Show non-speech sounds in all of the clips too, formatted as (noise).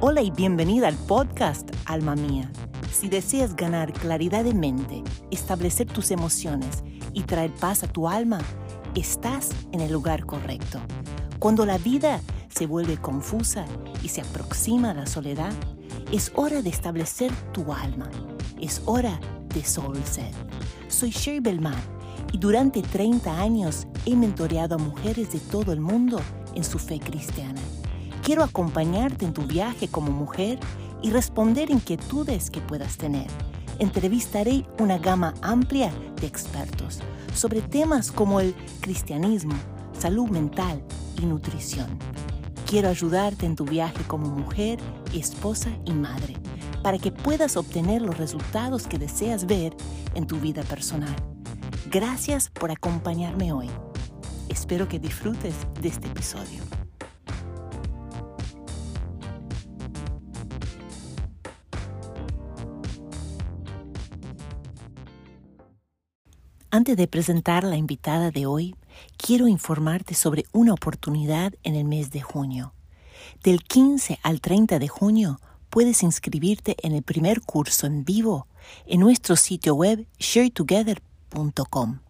Hola y bienvenida al podcast Alma Mía. Si deseas ganar claridad de mente, establecer tus emociones y traer paz a tu alma, estás en el lugar correcto. Cuando la vida se vuelve confusa y se aproxima a la soledad, es hora de establecer tu alma. Es hora de Soul Set. Soy Sherry Belmar y durante 30 años he mentoreado a mujeres de todo el mundo en su fe cristiana. Quiero acompañarte en tu viaje como mujer y responder inquietudes que puedas tener. Entrevistaré una gama amplia de expertos sobre temas como el cristianismo, salud mental y nutrición. Quiero ayudarte en tu viaje como mujer, esposa y madre para que puedas obtener los resultados que deseas ver en tu vida personal. Gracias por acompañarme hoy. Espero que disfrutes de este episodio. Antes de presentar la invitada de hoy, quiero informarte sobre una oportunidad en el mes de junio. Del 15 al 30 de junio puedes inscribirte en el primer curso en vivo en nuestro sitio web sharetogether.com.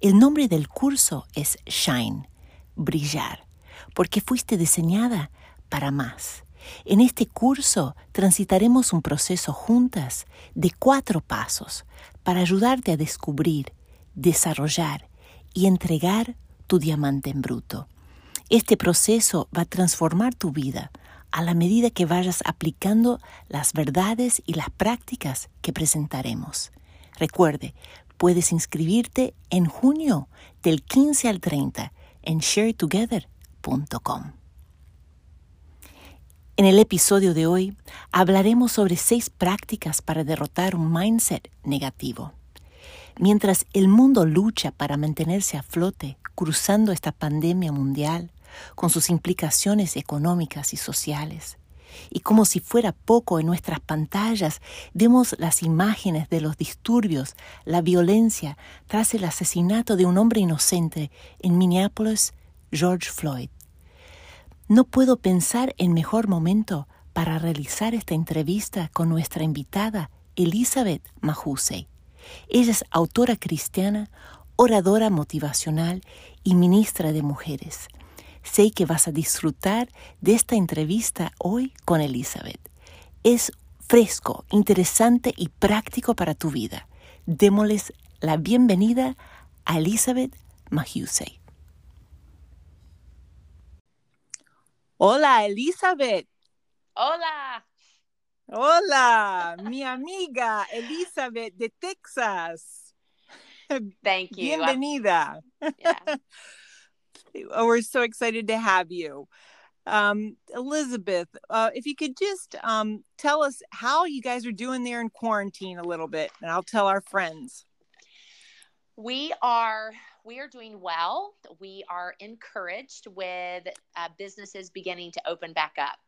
El nombre del curso es Shine, brillar, porque fuiste diseñada para más. En este curso transitaremos un proceso juntas de cuatro pasos para ayudarte a descubrir, desarrollar y entregar tu diamante en bruto. Este proceso va a transformar tu vida a la medida que vayas aplicando las verdades y las prácticas que presentaremos. Recuerde, puedes inscribirte en junio del 15 al 30 en sharetogether.com. En el episodio de hoy hablaremos sobre seis prácticas para derrotar un mindset negativo. Mientras el mundo lucha para mantenerse a flote cruzando esta pandemia mundial, con sus implicaciones económicas y sociales. Y como si fuera poco en nuestras pantallas, vemos las imágenes de los disturbios, la violencia tras el asesinato de un hombre inocente en Minneapolis, George Floyd. No puedo pensar en mejor momento para realizar esta entrevista con nuestra invitada, Elizabeth Mahusey. Ella es autora cristiana, oradora motivacional y ministra de mujeres. Sé que vas a disfrutar de esta entrevista hoy con Elizabeth. Es fresco, interesante y práctico para tu vida. Démosles la bienvenida a Elizabeth Mahusey. Hola, Elizabeth. Hola. Hola, mi amiga Elizabeth de Texas. (laughs) Thank you. Bienvenida. Yeah. (laughs) Oh, we're so excited to have you. Um, Elizabeth, uh, if you could just um, tell us how you guys are doing there in quarantine a little bit, and I'll tell our friends. We are we are doing well. We are encouraged with uh, businesses beginning to open back up.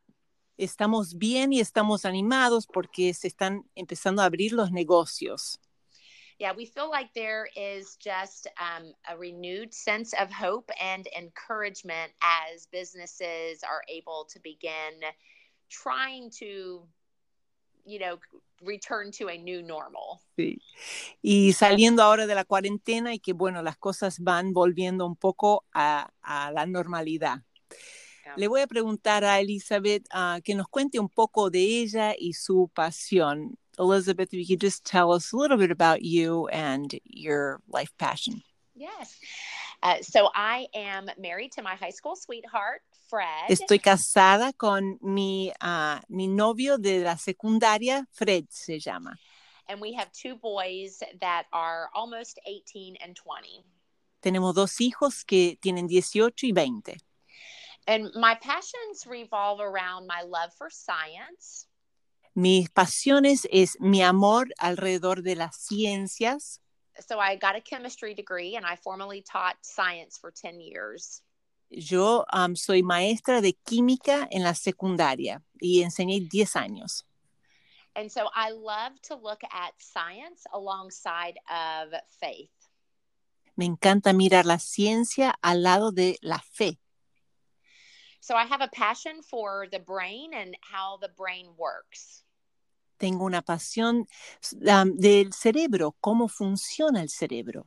Estamos bien y estamos animados porque se están empezando a abrir los negocios. yeah, we feel like there is just um, a renewed sense of hope and encouragement as businesses are able to begin trying to, you know, return to a new normal. Sí. Y saliendo ahora de la cuarentena y que, bueno, las cosas van volviendo un poco a, a la normalidad. Le voy a preguntar a Elizabeth uh, que nos cuente un poco de ella y su pasión. Elizabeth, if you could just tell us a little bit about you and your life passion. Yes. Uh, so I am married to my high school sweetheart, Fred. Estoy casada con mi, uh, mi novio de la secundaria, Fred se llama. and we have two boys that are almost 18 and 20. Tenemos dos hijos que tienen 18 y 20. And my passions revolve around my love for science, Mis pasiones es mi amor alrededor de las ciencias. so I got a chemistry degree and I formally taught science for 10 years. Yo um, soy maestra de química en la secundaria y enseñé 10 años. And so I love to look at science alongside of faith. Me encanta mirar la ciencia al lado de la fe. So I have a passion for the brain and how the brain works. Tengo una pasión um, del cerebro, cómo funciona el cerebro.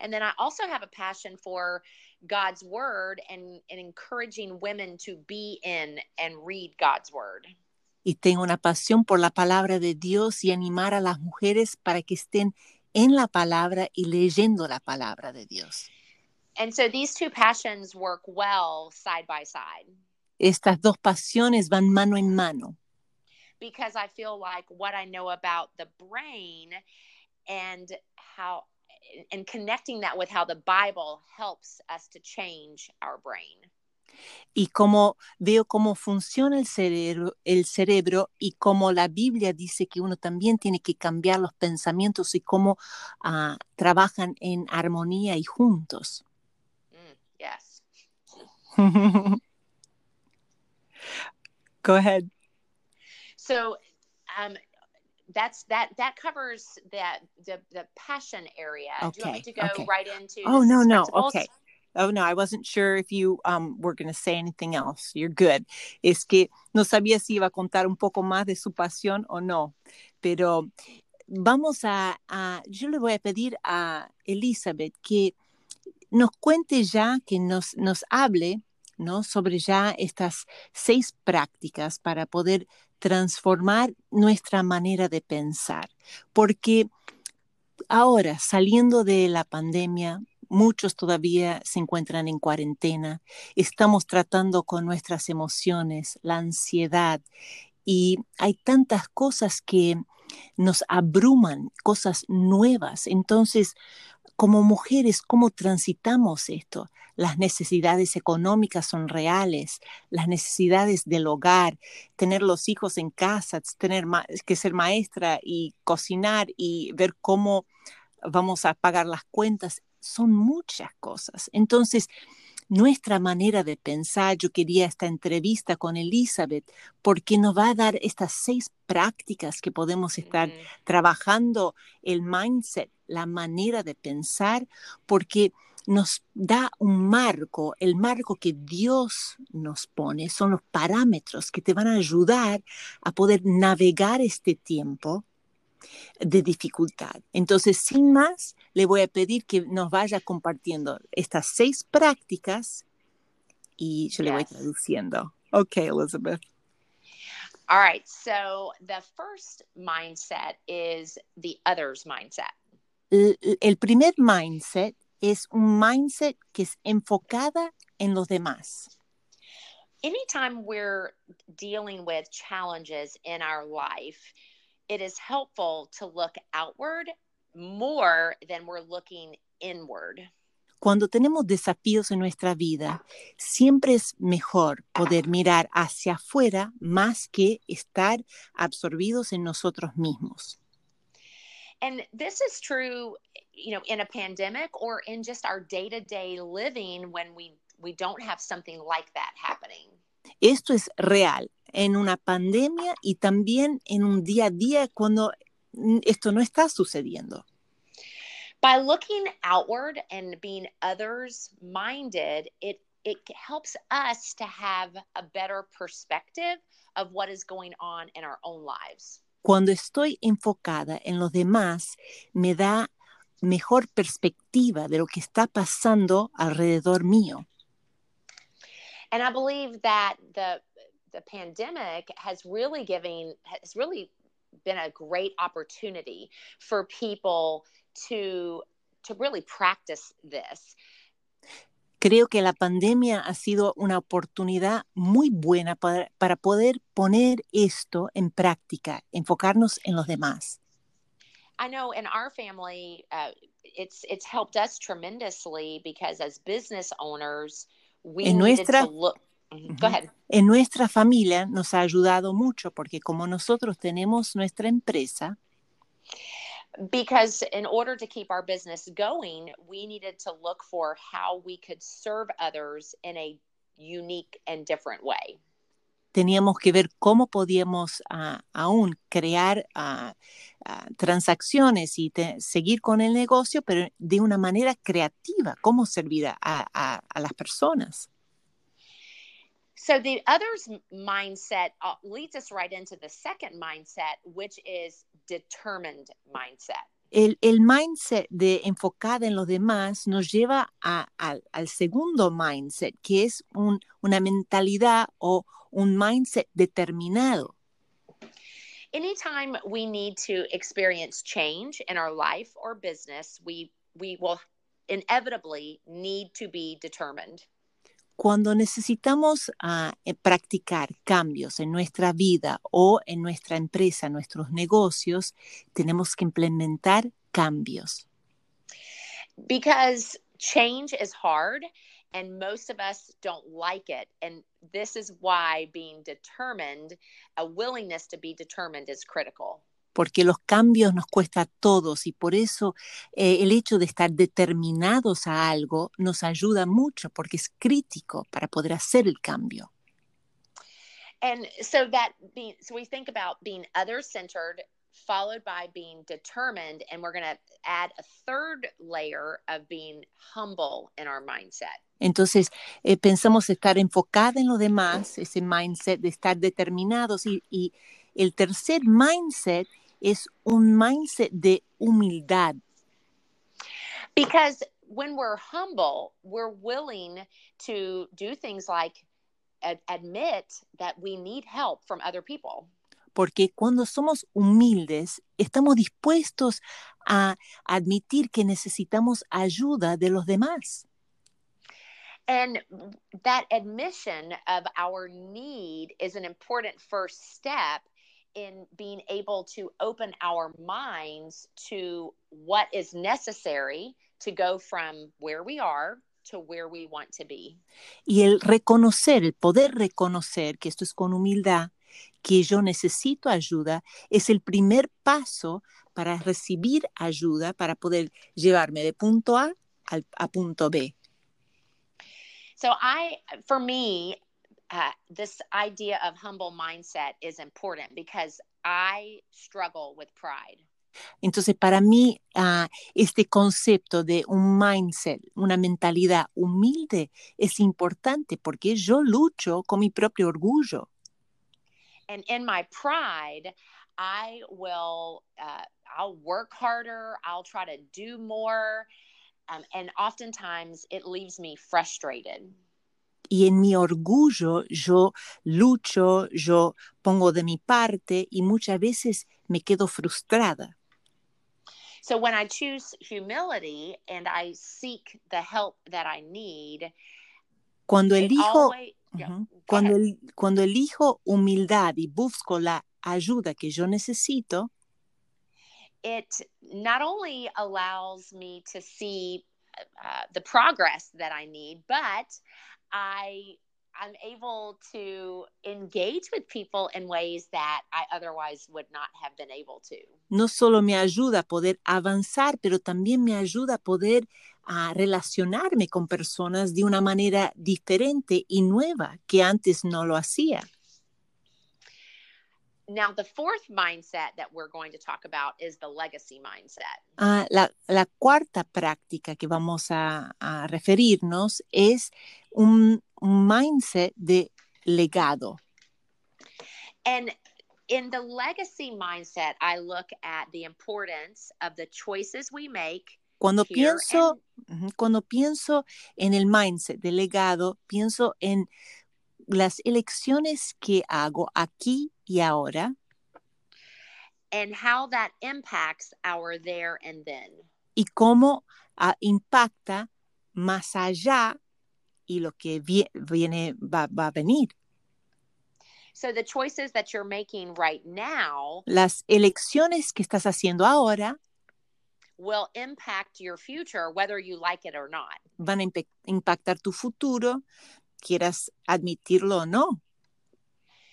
And then I also have a passion for God's word and, and encouraging women to be in and read God's word. Y tengo una pasión por la palabra de Dios y animar a las mujeres para que estén en la palabra y leyendo la palabra de Dios. And so these two passions work well side by side Estas dos pasiones van mano en mano, because I feel like what I know about the brain and how and connecting that with how the Bible helps us to change our brain. y como veo cómo funciona el cerebro, el cerebro y cómo la Biblia dice que uno también tiene que cambiar los pensamientos y cómo ah, trabajan en armonía y juntos. Go ahead. So um that's that that covers that the the passion area. Do you want me Okay, to go okay. right into Oh, no, no. Okay. Oh, no, I wasn't sure if you um, were going to say anything else. You're good. Es que no sabía si iba a contar un poco más de su pasión o no, pero vamos a, a- yo le voy a pedir a Elizabeth que nos cuente ya, que nos, nos hable, ¿no? Sobre ya estas seis prácticas para poder transformar nuestra manera de pensar. Porque ahora, saliendo de la pandemia, muchos todavía se encuentran en cuarentena, estamos tratando con nuestras emociones, la ansiedad, y hay tantas cosas que nos abruman, cosas nuevas. Entonces, como mujeres, ¿cómo transitamos esto? Las necesidades económicas son reales, las necesidades del hogar, tener los hijos en casa, tener que ser maestra y cocinar y ver cómo vamos a pagar las cuentas, son muchas cosas. Entonces, nuestra manera de pensar, yo quería esta entrevista con Elizabeth porque nos va a dar estas seis prácticas que podemos estar trabajando el mindset, la manera de pensar, porque nos da un marco, el marco que Dios nos pone, son los parámetros que te van a ayudar a poder navegar este tiempo de dificultad. Entonces, sin más, le voy a pedir que nos vaya compartiendo estas seis prácticas y yo le voy traduciendo. Ok, Elizabeth. All right. So the first mindset is the others mindset. El, el primer mindset es un mindset que es enfocada en los demás. Anytime we're dealing with challenges in our life, it is helpful to look outward more than we're looking inward. Cuando tenemos desafíos en nuestra vida, siempre es mejor poder mirar hacia afuera más que estar absorbidos en nosotros mismos. And this is true, you know, in a pandemic or in just our day-to-day living when we we don't have something like that happening. Esto es real en una pandemia y también en un día a día cuando mm, esto no está sucediendo. By looking outward and being others minded, it it helps us to have a better perspective of what is going on in our own lives. Cuando estoy enfocada en los demás, me da mejor perspectiva de lo que está pasando alrededor mío. And I believe that the the pandemic has really giving has really been a great opportunity for people to to really practice this. Creo que la pandemia ha sido una oportunidad muy buena para, para poder poner esto en práctica, enfocarnos en los demás. I know in our family, uh, it's it's helped us tremendously because as business owners, En nuestra-. En nuestra familia nos ha ayudado mucho porque como nosotros tenemos nuestra empresa, Because in order to keep our business going, we needed to look for how we could serve others in a unique and different way. Teníamos que ver cómo podíamos ah, aún crear ah, ah, transacciones y te- seguir con el negocio, pero de una manera creativa, cómo servir a, a- a las personas. So the other's mindset leads us right into the second mindset, which is determined mindset. El, el mindset de enfocada en los demás nos lleva a- al- al segundo mindset, que es un- una mentalidad o un mindset determinado. Anytime we need to experience change in our life or business, we we will inevitably need to be determined. Cuando necesitamos eh, practicar cambios en nuestra vida o en nuestra empresa, nuestros negocios, tenemos que implementar cambios. because change is hard and most of us don't like it and this is why being determined a willingness to be determined is critical porque los cambios nos cuesta a todos y por eso eh, el hecho de estar determinados a algo nos ayuda mucho porque es crítico para poder hacer el cambio. and so that being so we think about being other centered followed by being determined and we're going to add a third layer of being humble in our mindset. Entonces, eh, pensamos estar enfocada en lo demás, ese mindset de estar determinados y, y el tercer mindset es un mindset de humildad, because when we're humble we're willing to do things like ad- admit that we need help from other people porque cuando somos humildes estamos dispuestos a admitir que necesitamos ayuda de los demás. and that admission of our need is an important first step in being able to open our minds to what is necessary to go from where we are to where we want to be. Y el reconocer, el poder reconocer que esto es con humildad, que yo necesito ayuda, es el primer paso para recibir ayuda, para poder llevarme de punto A al, a punto B. So I for me uh, this idea of humble mindset is important because I struggle with pride. Entonces, para mí, ah, este concepto de un mindset, una mentalidad humilde, es importante porque yo lucho con mi propio orgullo. And in my pride i will uh, i'll work harder i'll try to do more um, and oftentimes it leaves me frustrated Y en mi orgullo yo lucho, yo pongo de mi parte y muchas veces me quedo frustrada. so when i choose humility and i seek the help that i need Cuando elijo, always, yeah, cuando, el- cuando elijo humildad y busco la ayuda que yo necesito, it not only allows me to see uh, the progress that I need, but I I'm able to engage with people in ways that I otherwise would not have been able to. no solo me ayuda a poder avanzar, pero también me ayuda a poder a relacionarme con personas de una manera diferente y nueva que antes no lo hacía. Now, the fourth mindset that we're going to talk about is the legacy mindset. Ah, la, la cuarta práctica que vamos a, a referirnos es un, un mindset de legado. And in the legacy mindset, I look at the importance of the choices we make Cuando pienso, cuando pienso en el mindset de legado, pienso en las elecciones que hago aquí y ahora and how that impacts our there and then. y cómo ah, impacta más allá y lo que vie- viene va, va a venir. So the choices that you're making right now Las elecciones que estás haciendo ahora will impact your future whether you like it or not. van a impactar tu futuro, quieras admitirlo o no.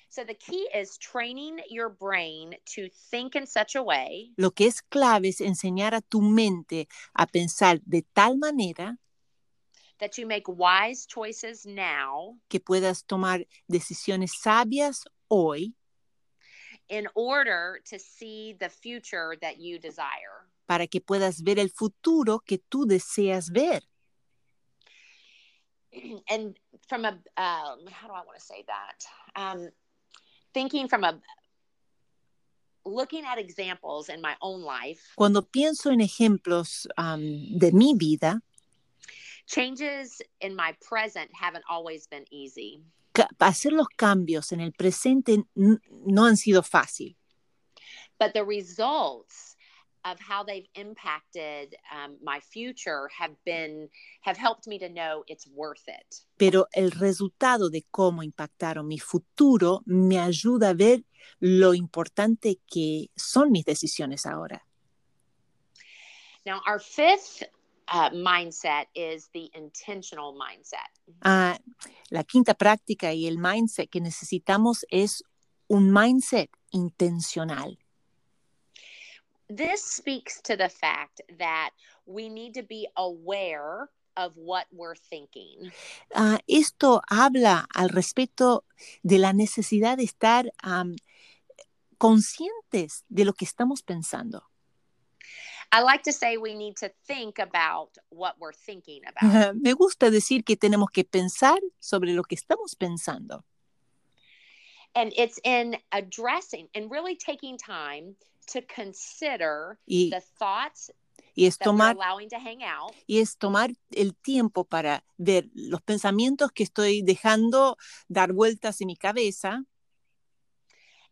So the key is training your brain to think in such a way Lo que es clave es enseñar a tu mente a pensar de tal manera that you make wise choices now que puedas tomar decisiones sabias hoy in order to see the future that you desire. Para que puedas ver el futuro que tú deseas ver. and from a um, how do I want to say that? Um, thinking from a looking at examples in my own life, Cuando pienso en ejemplos am, de mi vida, changes in my present haven't always been easy. hacer los cambios en el presente no han sido fácil, but the results of how they've impacted um, my future have been have helped me to know it's worth it pero el resultado de cómo impactaron mi futuro me ayuda a ver lo importante que son mis decisiones ahora. now our fifth uh, mindset is the intentional mindset Ah, la quinta práctica y el mindset que necesitamos es un mindset intencional. This speaks to the fact that we need to be aware of what we're thinking Ah, esto habla al respecto de la necesidad de estar am, conscientes de lo que estamos pensando. i like to say we need to think about what we're thinking about Me gusta decir que tenemos que pensar sobre lo que estamos pensando. and it's in addressing and really taking time to consider Y, the thoughts y es tomar allowing to hang out y es tomar el tiempo para ver los pensamientos que estoy dejando dar vueltas en mi cabeza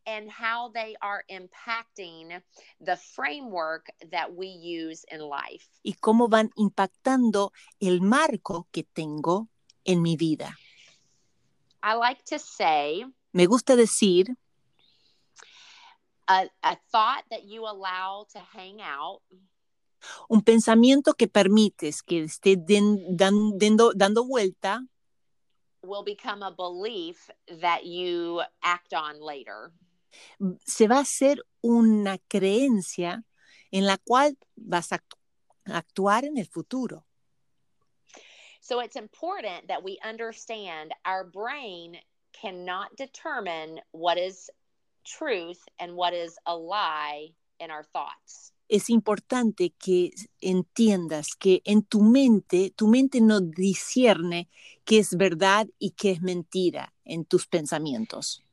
and how they are impacting the framework that we use in life. y cómo van impactando el marco que tengo en mi vida. I like to say Me gusta decir a, a thought that you allow to hang out un pensamiento que permites que esté den- dan- dendo- dando vuelta will become a belief that you act on later. se va a hacer una creencia en la cual vas a actuar en el futuro. So it's important that we understand our brain cannot determine what is truth and what is a lie in our thoughts. Es importante que entiendas que en tu mente, tu mente no discierne qué es verdad y qué es mentira en tus pensamientos.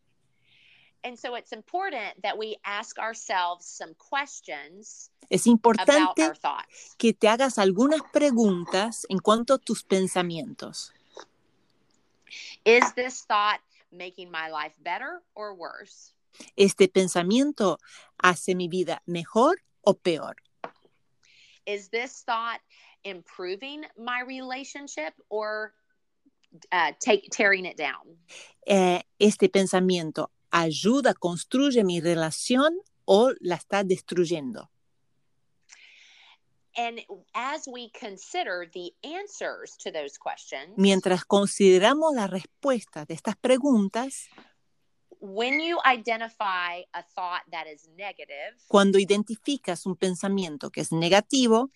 And so it's important that we ask ourselves some questions Es about importante our thoughts. que te hagas algunas preguntas en cuanto a tus pensamientos. Is this thought making my life better or worse? ¿Este pensamiento hace mi vida mejor o peor? Is this thought improving my relationship or uh, take, tearing it down? Eh, ¿Este pensamiento ayuda, construye mi relación o la está destruyendo? And as we consider the answers to those questions, Mientras consideramos las respuestas de estas preguntas, when you identify a thought that is negative, cuando identificas un pensamiento que es negativo,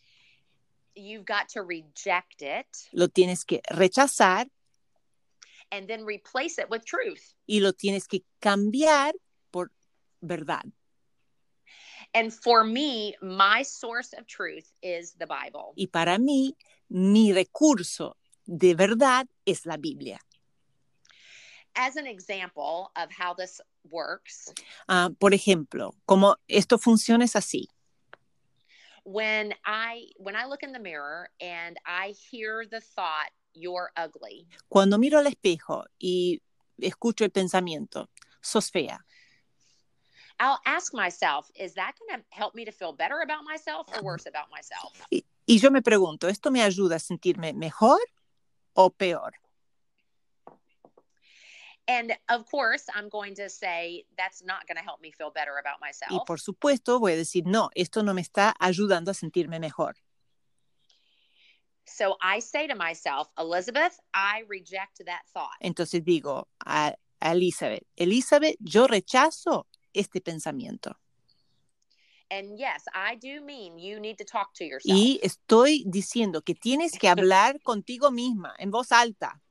you've got to reject it lo tienes que rechazar and then replace it with truth. y lo tienes que cambiar por verdad. And for me, my source of truth is the Bible. Y para mí, mi recurso de verdad es la Biblia. As an example of how this works, Ah, por ejemplo, como esto funciona es así. when I when I look in the mirror and I hear the thought, "You're ugly," Cuando miro al espejo y escucho el pensamiento, sos fea, I'll ask myself, "Is that going to help me to feel better about myself or worse about myself?" y, y yo me pregunto, ¿esto me ayuda a sentirme mejor o peor? And of course, I'm going to say that's not going to help me feel better about Y myself. por supuesto voy a decir, no, esto no me está ayudando a sentirme mejor. So I say to myself, Elizabeth, I reject that thought. Entonces digo a, a Elizabeth, Elizabeth, yo rechazo este pensamiento. And yes, I do mean you need to talk to yourself. Y estoy diciendo que tienes que (laughs) hablar contigo misma en voz alta.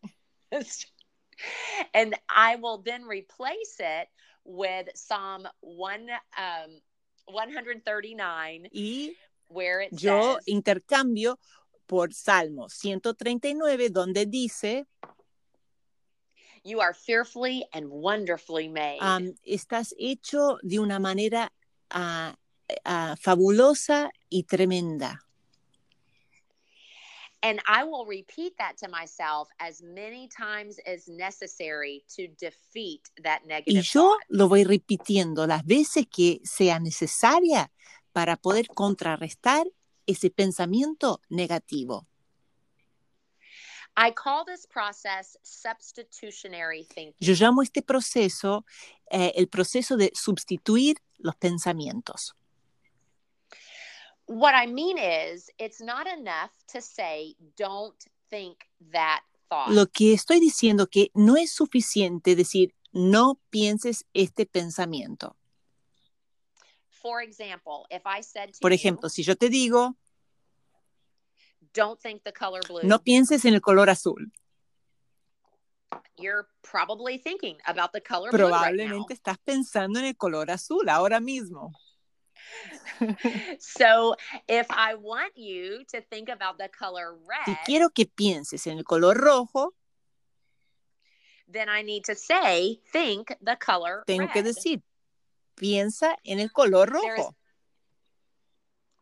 (laughs) and I will then replace it with Psalm 1 um 139 Y where it yo says intercambio por Salmo 139, donde dice, You are fearfully and wonderfully made. um, estás hecho de una manera ah, ah, fabulosa y tremenda. And I will repeat that to myself as many times as necessary to defeat that Y negative yo thought. lo voy repitiendo las veces que sea necesaria para poder contrarrestar ese pensamiento negativo. I call this process substitutionary thinking. Yo llamo este proceso eh, el proceso de sustituir los pensamientos. What I mean is, it's not enough to say, don't think that thought. Lo que estoy diciendo que no es suficiente decir no pienses este pensamiento. For example, if I said to Por you, ejemplo, si yo te digo don't think the color blue, no pienses en el color azul, you're probably thinking about the color blue right now. probablemente estás pensando en el color azul ahora mismo. (laughs) So if I want you to think about the color Si red, quiero que pienses en el color rojo, then I need to say, think the color tengo que red. decir piensa en el color There's- rojo.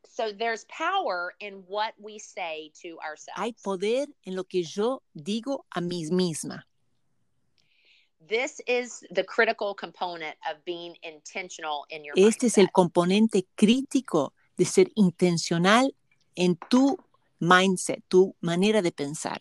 So there's power in what we say to ourselves. Hay poder en lo que yo digo a mí misma. This is the critical component of being intentional in your Este es el mindset. componente crítico de ser intencional en tu mindset, tu manera de pensar.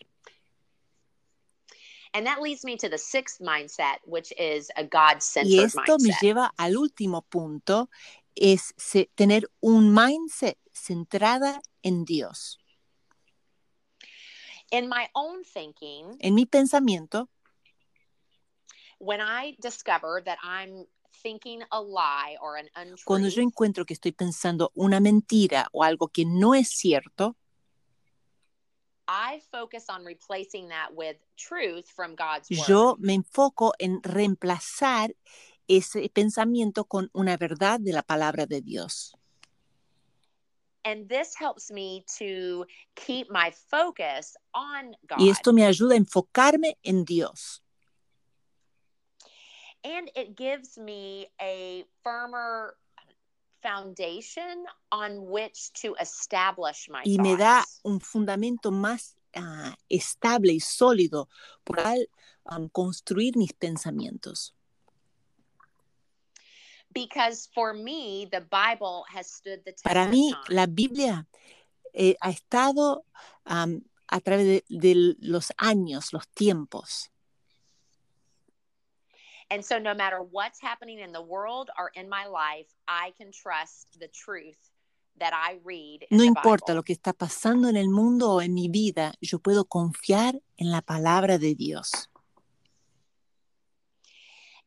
And that leads me to the sixth mindset, which is a God Y esto me mindset. lleva al último punto, es tener un mindset centrada en Dios. In my own thinking, En mi pensamiento, when I discover that I'm thinking a lie or an untruth, cuando yo encuentro que estoy pensando una mentira o algo que no es cierto, I focus on replacing that with truth from God's word. yo me enfoco en reemplazar ese pensamiento con una verdad de la palabra de Dios. And this helps me to keep my focus on God. Y esto me ayuda a enfocarme en Dios. And it gives me a firmer foundation on which to establish my y me da un fundamento más ah, estable y sólido por al um, construir mis pensamientos. because for me the bible has stood the test Para mí, la Biblia eh, ha estado am, a través de, de los años, los tiempos. And so no matter what's happening in the world or in my life i can trust the truth that i read No importa lo que está pasando en el mundo o en mi vida, yo puedo confiar en la palabra de Dios.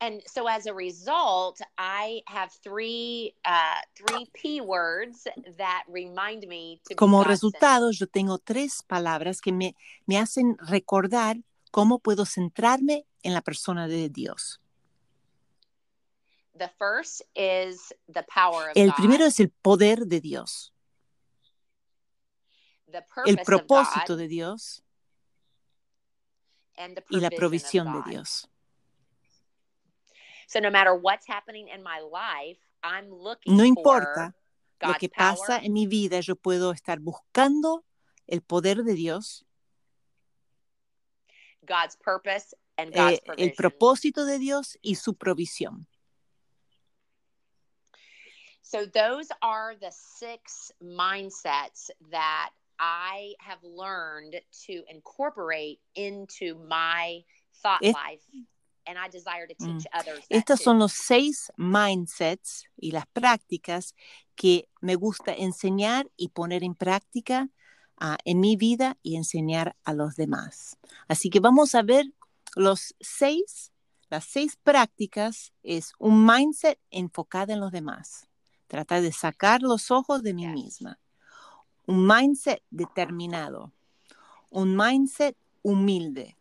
and so as a result i have three uh three p words that remind me to Como resultado, yo tengo tres palabras que me, me hacen recordar cómo puedo centrarme en la persona de Dios. The first is the power of El God, primero es el poder de Dios, el propósito de Dios and the y la provisión of de. Dios. So no matter what's happening in my life, I'm looking No for importa lo que pasa en mi vida, yo puedo estar buscando el poder de Dios, God's purpose, and God's eh, el propósito de Dios y su provisión. So those are the six mindsets that I have learned to incorporate into my thought Es- life, and I desire to teach Mm. others that Estos too. son los seis mindsets y las prácticas que me gusta enseñar y poner en práctica ah, en mi vida y enseñar a los demás. Así que vamos a ver los seis, las seis prácticas es un mindset enfocado en los demás. Tratar de sacar los ojos de mí misma. Un mindset determinado. Un mindset humilde.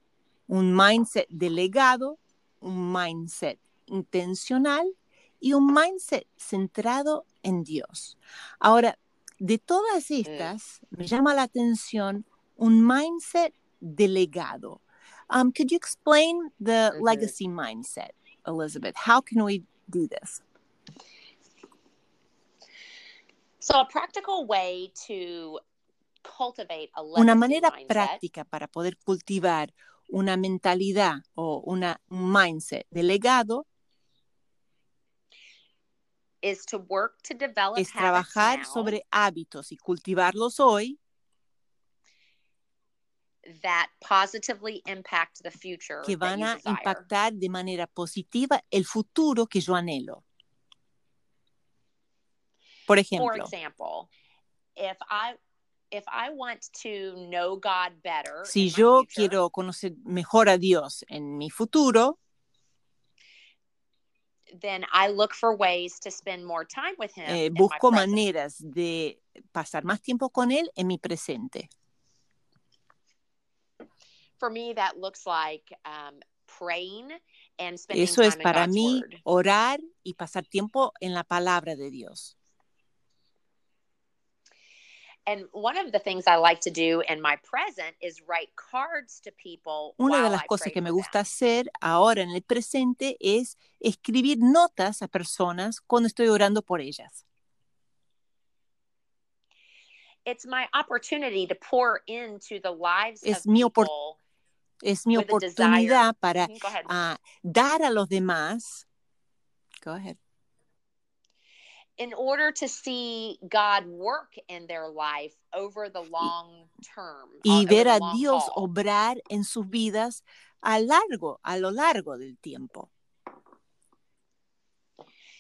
Un mindset delegado. Un mindset intencional y un mindset centrado en Dios. Ahora, de todas estas, me llama la atención un mindset delegado. Um, could you explain the legacy mindset, Elizabeth? How can we do this? So, a practical way to cultivate a legacy Una manera práctica para poder cultivar una mentalidad o una, un mindset delegado is to work to develop es trabajar sobre hábitos y cultivarlos hoy that positively impact the future que van a impactar de manera positiva el futuro que yo anhelo. Por For ejemplo, example, if I if I want to know God better si yo future, quiero conocer mejor a Dios en mi futuro, then I look for ways to spend more time with Him eh, busco present. maneras de pasar más tiempo con Él en mi presente. For me, that looks like um, praying and spending Eso es time in para mí Word. orar y pasar tiempo en la palabra de Dios. And one of the things I like to do in my present is write cards to people Una de las I cosas que me gusta hacer ahora en el presente es escribir notas a personas cuando estoy orando por ellas. It's my opportunity to pour into the lives Es of mi opor- people Es mi oportunidad para ah, dar a los demás. Go ahead. In order to see God work in their life over the long term. uh, y ver a Dios haul. obrar en sus vidas a largo, a lo largo del tiempo.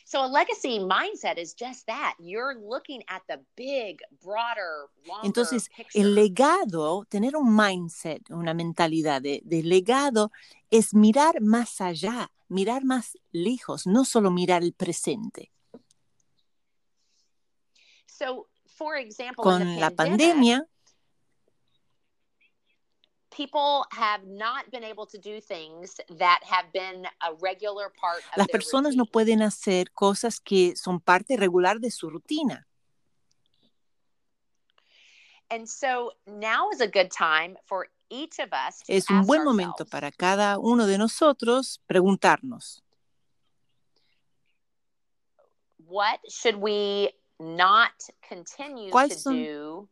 So a legacy mindset is just that. You're looking at the big, broader, longer Entonces, picture. el legado, tener un mindset, una mentalidad de, de legado, es mirar más allá, mirar más lejos, no solo mirar el presente. So, for example, Con the la pandemic, pandemia, people have not been able to do things that have been a regular part of las personas no pueden hacer cosas que son parte regular de su rutina. And so now is a good time for each of us to Es un buen momento para cada uno de nosotros preguntarnos, what should we not continue ¿Cuáles to son- do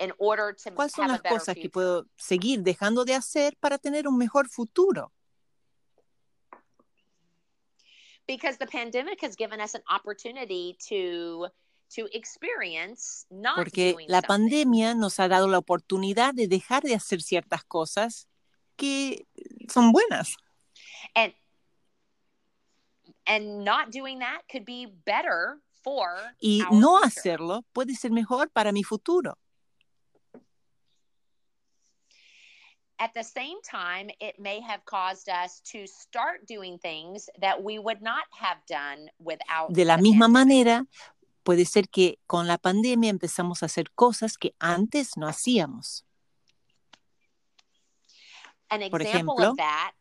in order to ¿cuáles son have las cosas que puedo seguir dejando de hacer para tener un mejor futuro? Because the pandemic has given us an opportunity to to experience not Porque doing la something. pandemia nos ha dado la oportunidad de dejar de hacer ciertas cosas que son buenas. and and not doing that could be better Y no hacerlo puede ser mejor para mi futuro. At the same time, it may have caused us to start doing things that we would not have done without De la misma manera, puede ser que con la pandemia empezamos a hacer cosas que antes no hacíamos. An Por ejemplo, of that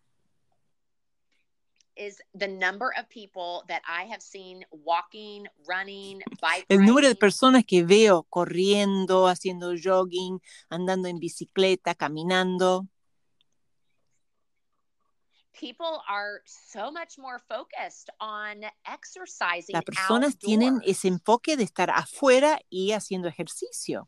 is the number of people that I have seen walking, running, bike El número de personas que veo corriendo, haciendo jogging, andando en bicicleta, caminando. people are so much more focused on exercising Las personas tienen ese enfoque de estar afuera y haciendo ejercicio.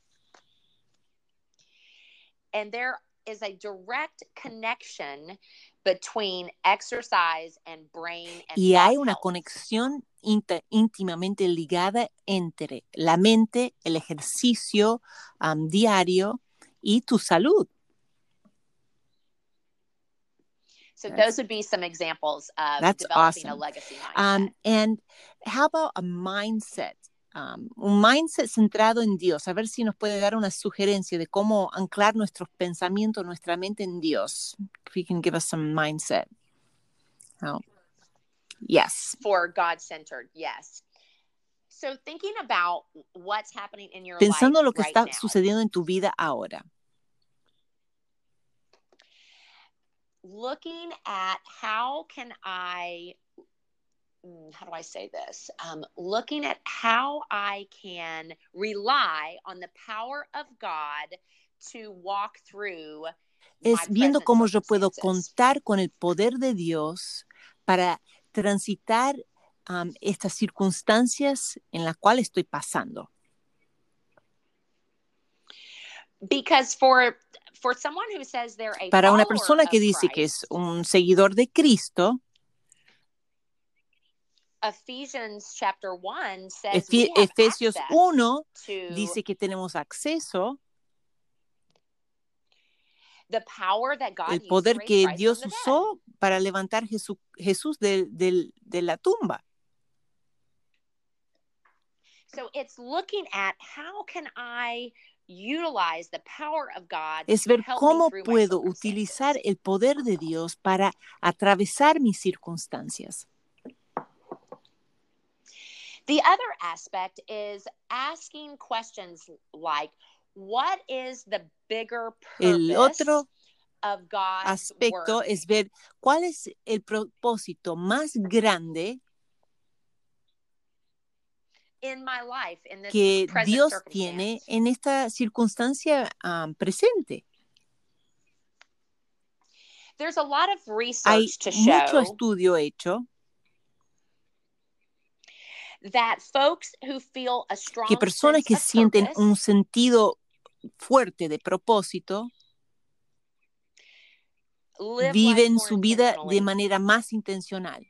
and there is a direct connection between exercise and brain and Y hay una health. conexión íntimamente ligada entre la mente, el ejercicio am, diario y tu salud. So That's- those would be some examples of That's developing a legacy mindset. Um, and how about a mindset? Um, un mindset centrado en Dios. A ver si nos puede dar una sugerencia de cómo anclar nuestros pensamientos, nuestra mente en Dios. If you can give us some mindset. How? Yes. for God centered, yes. So thinking about what's happening in your Pensando life lo que right está now. sucediendo en tu vida ahora. looking at how can I how do I say this? Um, looking at how I can rely on the power of God to walk through es viendo cómo yo puedo contar con el poder de Dios para transitar am, estas circunstancias en las cuales estoy pasando. Because for for someone who says they're a Para una persona que dice que es Christ, un seguidor de Cristo, Ephesians chapter 1 says Efe- Efesios access 1 to dice que tenemos acceso, the power that God el poder que Dios usó para levantar Jesús, Jesús de, del- de la tumba. So it's looking at how can I utilize the power of God Es ver cómo puedo utilizar el poder de Dios para atravesar mis circunstancias. The other aspect is asking questions like what is the bigger El purpose otro of God's aspecto work es ver cuál es el propósito más grande in my life in this que Dios tiene en esta circunstancia am, presente. There's a lot of Hay research to mucho estudio hecho que personas que sienten un sentido fuerte de propósito viven su vida de manera más intencional.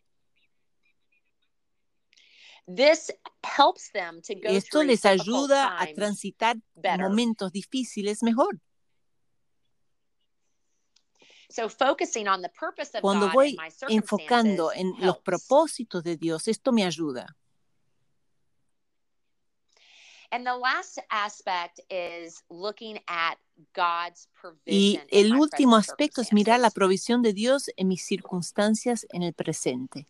This helps them to go Esto les ayuda a transitar better. momentos difíciles mejor. So focusing on the purpose of Cuando God voy enfocando en los propósitos de Dios, esto me ayuda. And the last aspect is looking at God's Y el último aspecto es mirar la provisión de Dios en mis circunstancias en el presente.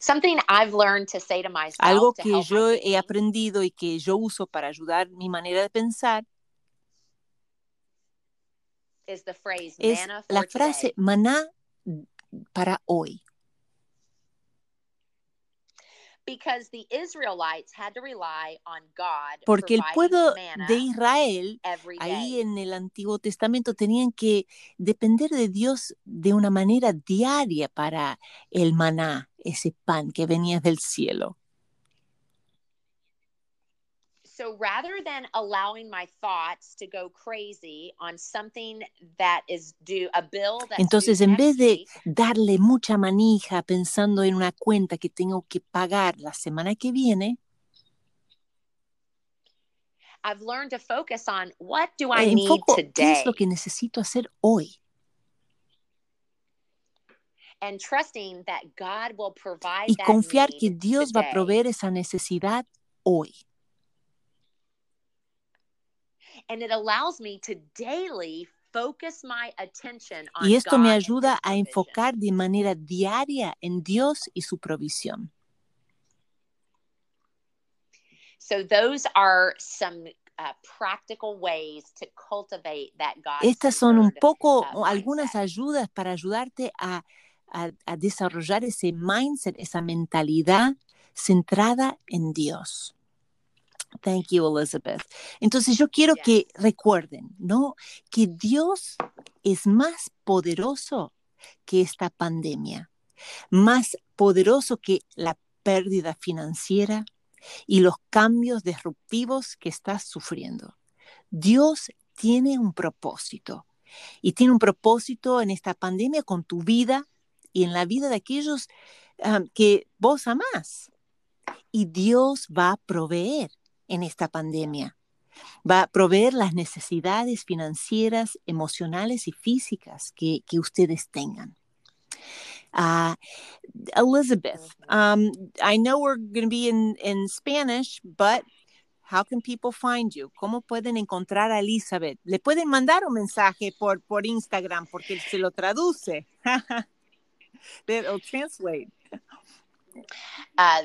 Something I've learned to say to myself Algo to que help yo he aprendido y que yo uso para ayudar mi manera de pensar is the phrase es la frase maná para hoy. Because the Israelites had to rely on God Porque el pueblo de Israel ahí en el Antiguo Testamento tenían que depender de Dios de una manera diaria para el maná, ese pan que venía del cielo. So rather than allowing my thoughts to go crazy on something that is due, a bill that's Entonces, due en vez de darle mucha manija pensando en una cuenta que tengo que pagar la semana que viene, I've learned to focus on what do I eh, need enfoco qué es today lo que necesito hacer hoy and trusting that God will provide y that confiar que need Dios va a today. proveer esa necesidad hoy. And it allows me to daily focus my attention on Y esto me God and ayuda a enfocar de manera diaria en Dios y su provisión. So those are some uh, practical ways to cultivate that God Estas son un poco uh, algunas ayudas para ayudarte a, a- a desarrollar ese mindset, esa mentalidad centrada en Dios. Thank you, Elizabeth. Entonces yo quiero que recuerden, ¿no? Que Dios es más poderoso que esta pandemia, más poderoso que la pérdida financiera y los cambios disruptivos que estás sufriendo. Dios tiene un propósito y tiene un propósito en esta pandemia con tu vida y en la vida de aquellos ah, que vos amás. Y Dios va a proveer en esta pandemia. Va a proveer las necesidades financieras, emocionales y físicas que, ustedes tengan. Ah, Elizabeth, um, I know we're going to be in, Spanish, but how can people find you? ¿Cómo pueden encontrar a Elizabeth? Le pueden mandar un mensaje por, por Instagram porque se lo traduce. (laughs) It'll translate. Uh,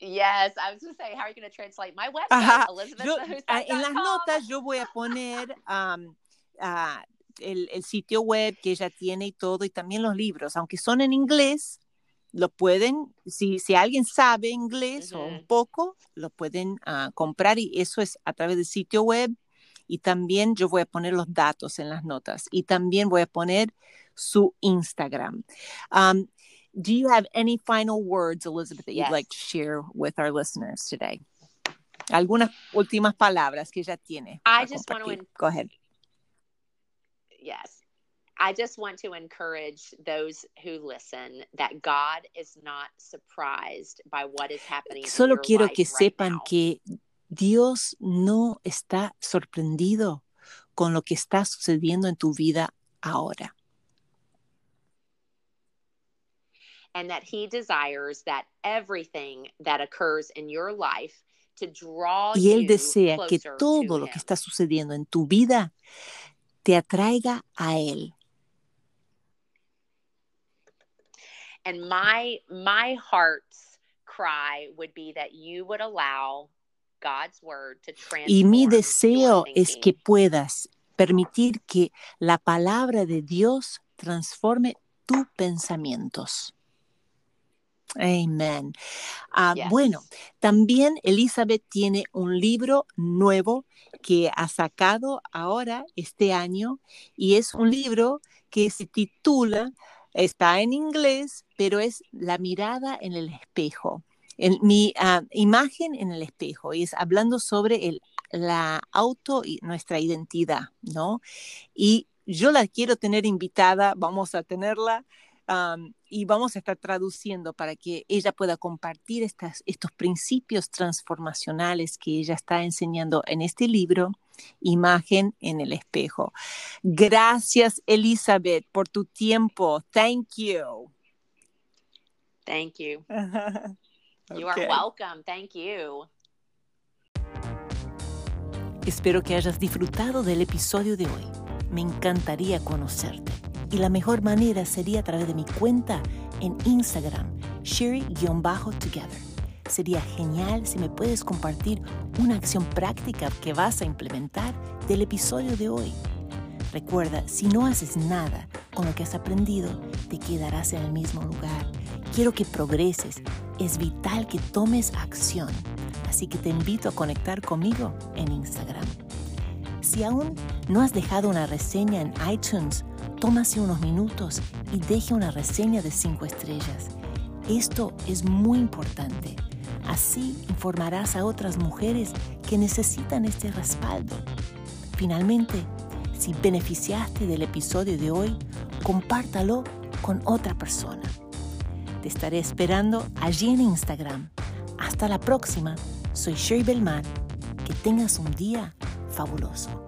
yes, I was going to say, how are you going to translate my website, Ajá. Elizabeth Yo, ah, en las notas yo voy a poner um, ah, el, el sitio web que ella tiene y todo, y también los libros, aunque son en inglés, lo pueden, si, si alguien sabe inglés o un poco, lo pueden ah, comprar y eso es a través del sitio web. Y también yo voy a poner los datos en las notas y también voy a poner su Instagram. Um, do you have any final words, Elizabeth, that you'd like to share with our listeners today? Algunas últimas palabras que ella tiene. I just want to Go ahead. yes. I just want to encourage those who listen that God is not surprised by what is happening. in Solo quiero que right sepan now. que Dios no está sorprendido con lo que está sucediendo en tu vida ahora. And that he desires that everything that occurs in your life to draw Y Él desea que todo to lo que está sucediendo en tu vida te atraiga a Él. and my my heart's cry would be that you would allow God's word to transform Y mi deseo es que puedas permitir que la palabra de Dios transforme tus pensamientos. Amén. Ah, Yes. Bueno, también Elizabeth tiene un libro nuevo que ha sacado ahora este año y es un libro que se titula, está en inglés, pero es La mirada en el espejo. Mi ah, imagen en el espejo y es hablando sobre el, la auto y nuestra identidad, ¿no? Y yo la quiero tener invitada, vamos a tenerla um, y vamos a estar traduciendo para que ella pueda compartir estas, estos principios transformacionales que ella está enseñando en este libro, Imagen en el espejo. Gracias, Elizabeth, por tu tiempo. Thank you. Thank you. (laughs) You Okay. are welcome. Thank you. Espero que hayas disfrutado del episodio de hoy. Me encantaría conocerte. Y la mejor manera sería a través de mi cuenta en Instagram, Sherry-Together. Sería genial si me puedes compartir una acción práctica que vas a implementar del episodio de hoy. Recuerda, si no haces nada con lo que has aprendido, te quedarás en el mismo lugar. Quiero que progreses. Es vital que tomes acción. Así que te invito a conectar conmigo en Instagram. Si aún no has dejado una reseña en iTunes, tómase unos minutos y deje una reseña de 5 estrellas. Esto es muy importante. Así informarás a otras mujeres que necesitan este respaldo. Finalmente, si beneficiaste del episodio de hoy, compártalo con otra persona. Te estaré esperando allí en Instagram. Hasta la próxima. Soy Sherry Belmar. Que tengas un día fabuloso.